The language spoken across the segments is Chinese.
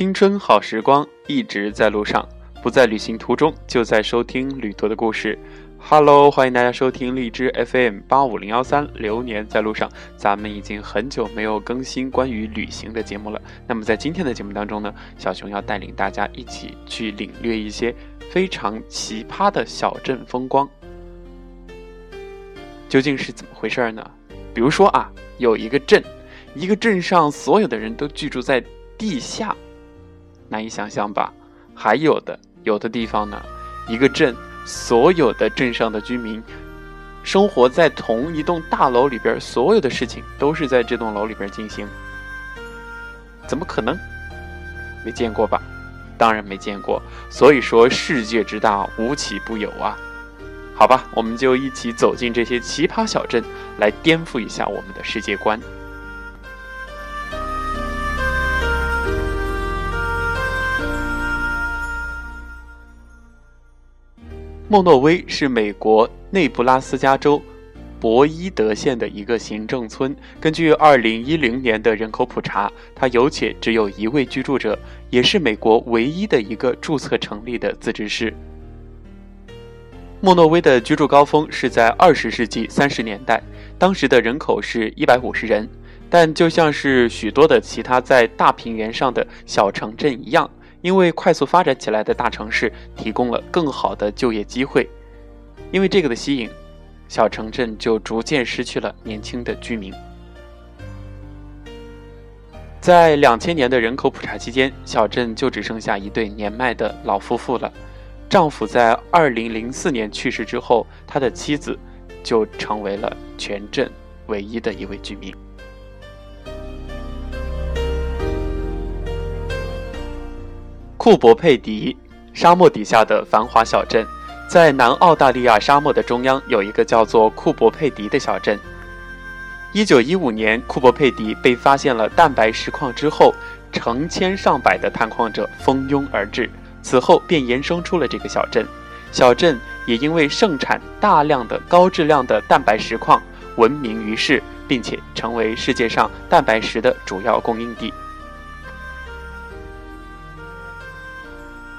青春好时光，一直在路上，不在旅行途中，就在收听旅途的故事。Hello，欢迎大家收听荔枝 FM 八五零幺三，流年在路上。咱们已经很久没有更新关于旅行的节目了。那么在今天的节目当中呢，小熊要带领大家一起去领略一些非常奇葩的小镇风光。究竟是怎么回事呢？比如说啊，有一个镇，一个镇上所有的人都居住在地下。难以想象吧？还有的，有的地方呢，一个镇，所有的镇上的居民生活在同一栋大楼里边，所有的事情都是在这栋楼里边进行。怎么可能？没见过吧？当然没见过。所以说，世界之大，无奇不有啊。好吧，我们就一起走进这些奇葩小镇，来颠覆一下我们的世界观。莫诺威是美国内布拉斯加州博伊德县的一个行政村。根据2010年的人口普查，它有且只有一位居住者，也是美国唯一的一个注册成立的自治市。莫诺威的居住高峰是在20世纪30年代，当时的人口是150人。但就像是许多的其他在大平原上的小城镇一样。因为快速发展起来的大城市提供了更好的就业机会，因为这个的吸引，小城镇就逐渐失去了年轻的居民。在两千年的人口普查期间，小镇就只剩下一对年迈的老夫妇了。丈夫在二零零四年去世之后，他的妻子就成为了全镇唯一的一位居民。库珀佩迪，沙漠底下的繁华小镇，在南澳大利亚沙漠的中央有一个叫做库珀佩迪的小镇。一九一五年，库珀佩迪被发现了蛋白石矿之后，成千上百的探矿者蜂拥而至，此后便延伸出了这个小镇。小镇也因为盛产大量的高质量的蛋白石矿闻名于世，并且成为世界上蛋白石的主要供应地。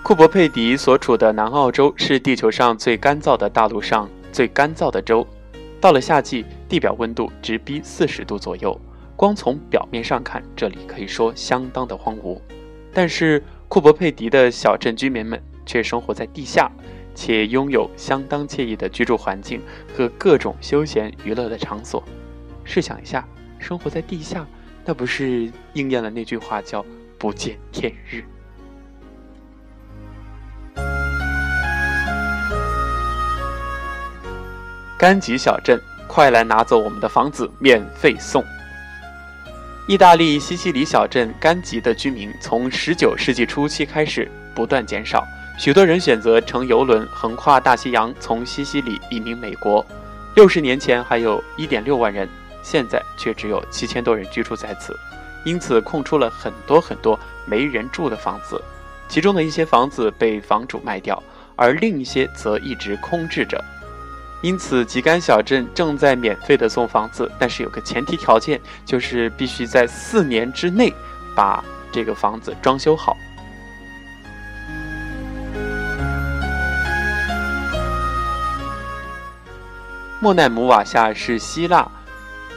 库珀佩迪所处的南澳洲是地球上最干燥的大陆上最干燥的州。到了夏季，地表温度直逼四十度左右。光从表面上看，这里可以说相当的荒芜。但是，库珀佩迪的小镇居民们却生活在地下，且拥有相当惬意的居住环境和各种休闲娱乐的场所。试想一下，生活在地下，那不是应验了那句话叫“不见天日”？甘吉小镇，快来拿走我们的房子，免费送！意大利西西里小镇甘吉的居民从19世纪初期开始不断减少，许多人选择乘游轮横跨大西洋，从西西里移民美国。六十年前还有一点六万人，现在却只有七千多人居住在此，因此空出了很多很多没人住的房子。其中的一些房子被房主卖掉，而另一些则一直空置着。因此，吉甘小镇正在免费的送房子，但是有个前提条件，就是必须在四年之内把这个房子装修好。莫奈姆瓦夏是希腊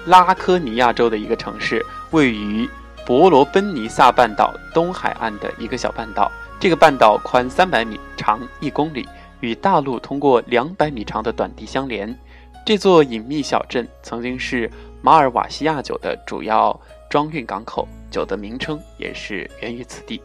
拉科尼亚州的一个城市，位于伯罗奔尼撒半岛东海岸的一个小半岛。这个半岛宽三百米，长一公里。与大陆通过两百米长的短堤相连，这座隐秘小镇曾经是马尔瓦西亚酒的主要装运港口，酒的名称也是源于此地。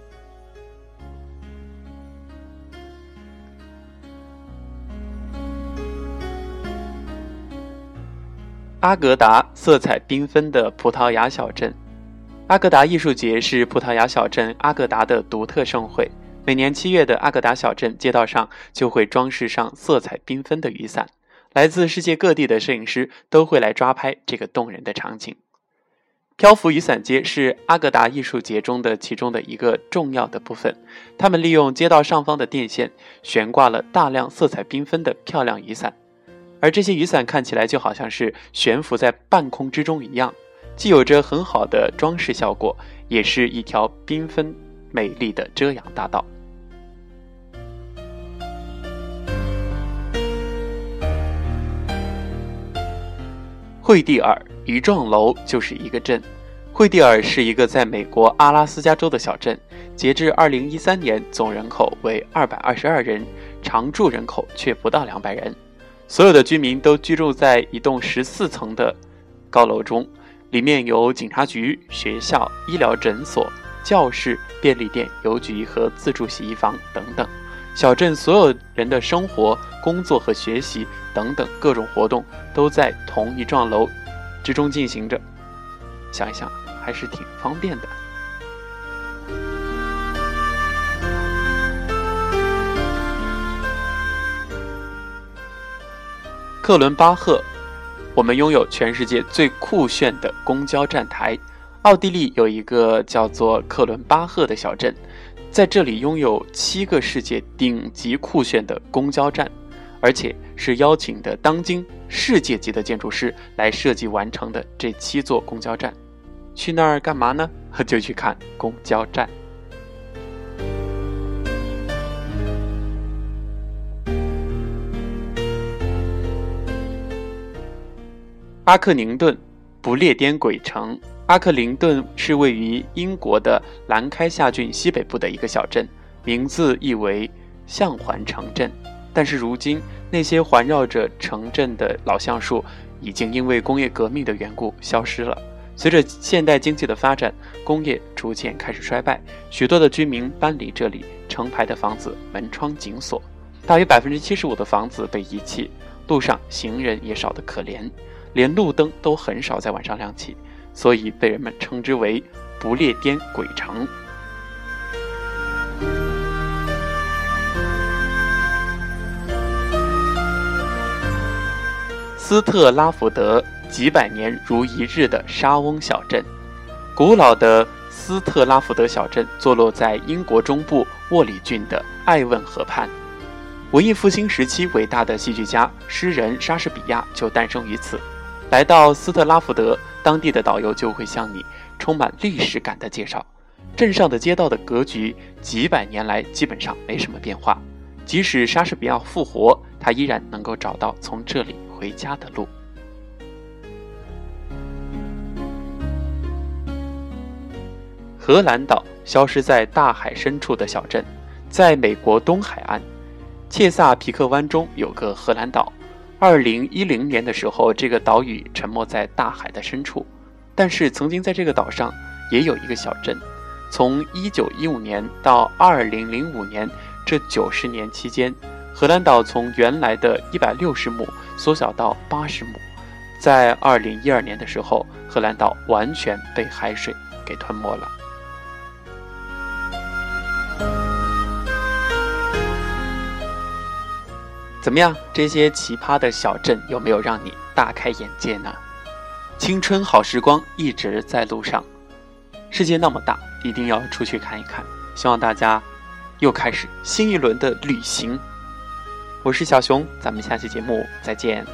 阿格达色彩缤纷的葡萄牙小镇，阿格达艺术节是葡萄牙小镇阿格达的独特盛会。每年七月的阿格达小镇街道上就会装饰上色彩缤纷的雨伞，来自世界各地的摄影师都会来抓拍这个动人的场景。漂浮雨伞街是阿格达艺术节中的其中的一个重要的部分，他们利用街道上方的电线悬挂了大量色彩缤纷的漂亮雨伞，而这些雨伞看起来就好像是悬浮在半空之中一样，既有着很好的装饰效果，也是一条缤纷。美丽的遮阳大道。惠蒂尔一幢楼就是一个镇。惠蒂尔是一个在美国阿拉斯加州的小镇，截至二零一三年，总人口为二百二十二人，常住人口却不到两百人。所有的居民都居住在一栋十四层的高楼中，里面有警察局、学校、医疗诊所、教室、便利店、邮局和自助洗衣房等等。小镇所有人的生活、工作和学习等等各种活动都在同一幢楼之中进行着。想一想，还是挺方便的。克伦巴赫，我们拥有全世界最酷炫的公交站台。奥地利有一个叫做克伦巴赫的小镇。在这里拥有七个世界顶级酷炫的公交站，而且是邀请的当今世界级的建筑师来设计完成的这七座公交站。去那儿干嘛呢？就去看公交站。阿克宁顿，不列颠鬼城。阿克林顿是位于英国的兰开夏郡西北部的一个小镇，名字意为“橡环城镇”。但是如今，那些环绕着城镇的老橡树已经因为工业革命的缘故消失了。随着现代经济的发展，工业逐渐开始衰败，许多的居民搬离这里，成排的房子门窗紧锁，大约百分之七十五的房子被遗弃，路上行人也少得可怜，连路灯都很少在晚上亮起。所以被人们称之为“不列颠鬼城”。斯特拉福德，几百年如一日的沙翁小镇。古老的斯特拉福德小镇坐落在英国中部沃里郡的艾问河畔。文艺复兴时期，伟大的戏剧家、诗人莎士比亚就诞生于此。来到斯特拉福德。当地的导游就会向你充满历史感的介绍，镇上的街道的格局几百年来基本上没什么变化，即使莎士比亚复活，他依然能够找到从这里回家的路。荷兰岛消失在大海深处的小镇，在美国东海岸切萨皮克湾中有个荷兰岛。二零一零年的时候，这个岛屿沉没在大海的深处，但是曾经在这个岛上也有一个小镇。从一九一五年到二零零五年这九十年期间，荷兰岛从原来的一百六十亩缩小到八十亩。在二零一二年的时候，荷兰岛完全被海水给吞没了。怎么样？这些奇葩的小镇有没有让你大开眼界呢？青春好时光一直在路上，世界那么大，一定要出去看一看。希望大家又开始新一轮的旅行。我是小熊，咱们下期节目再见。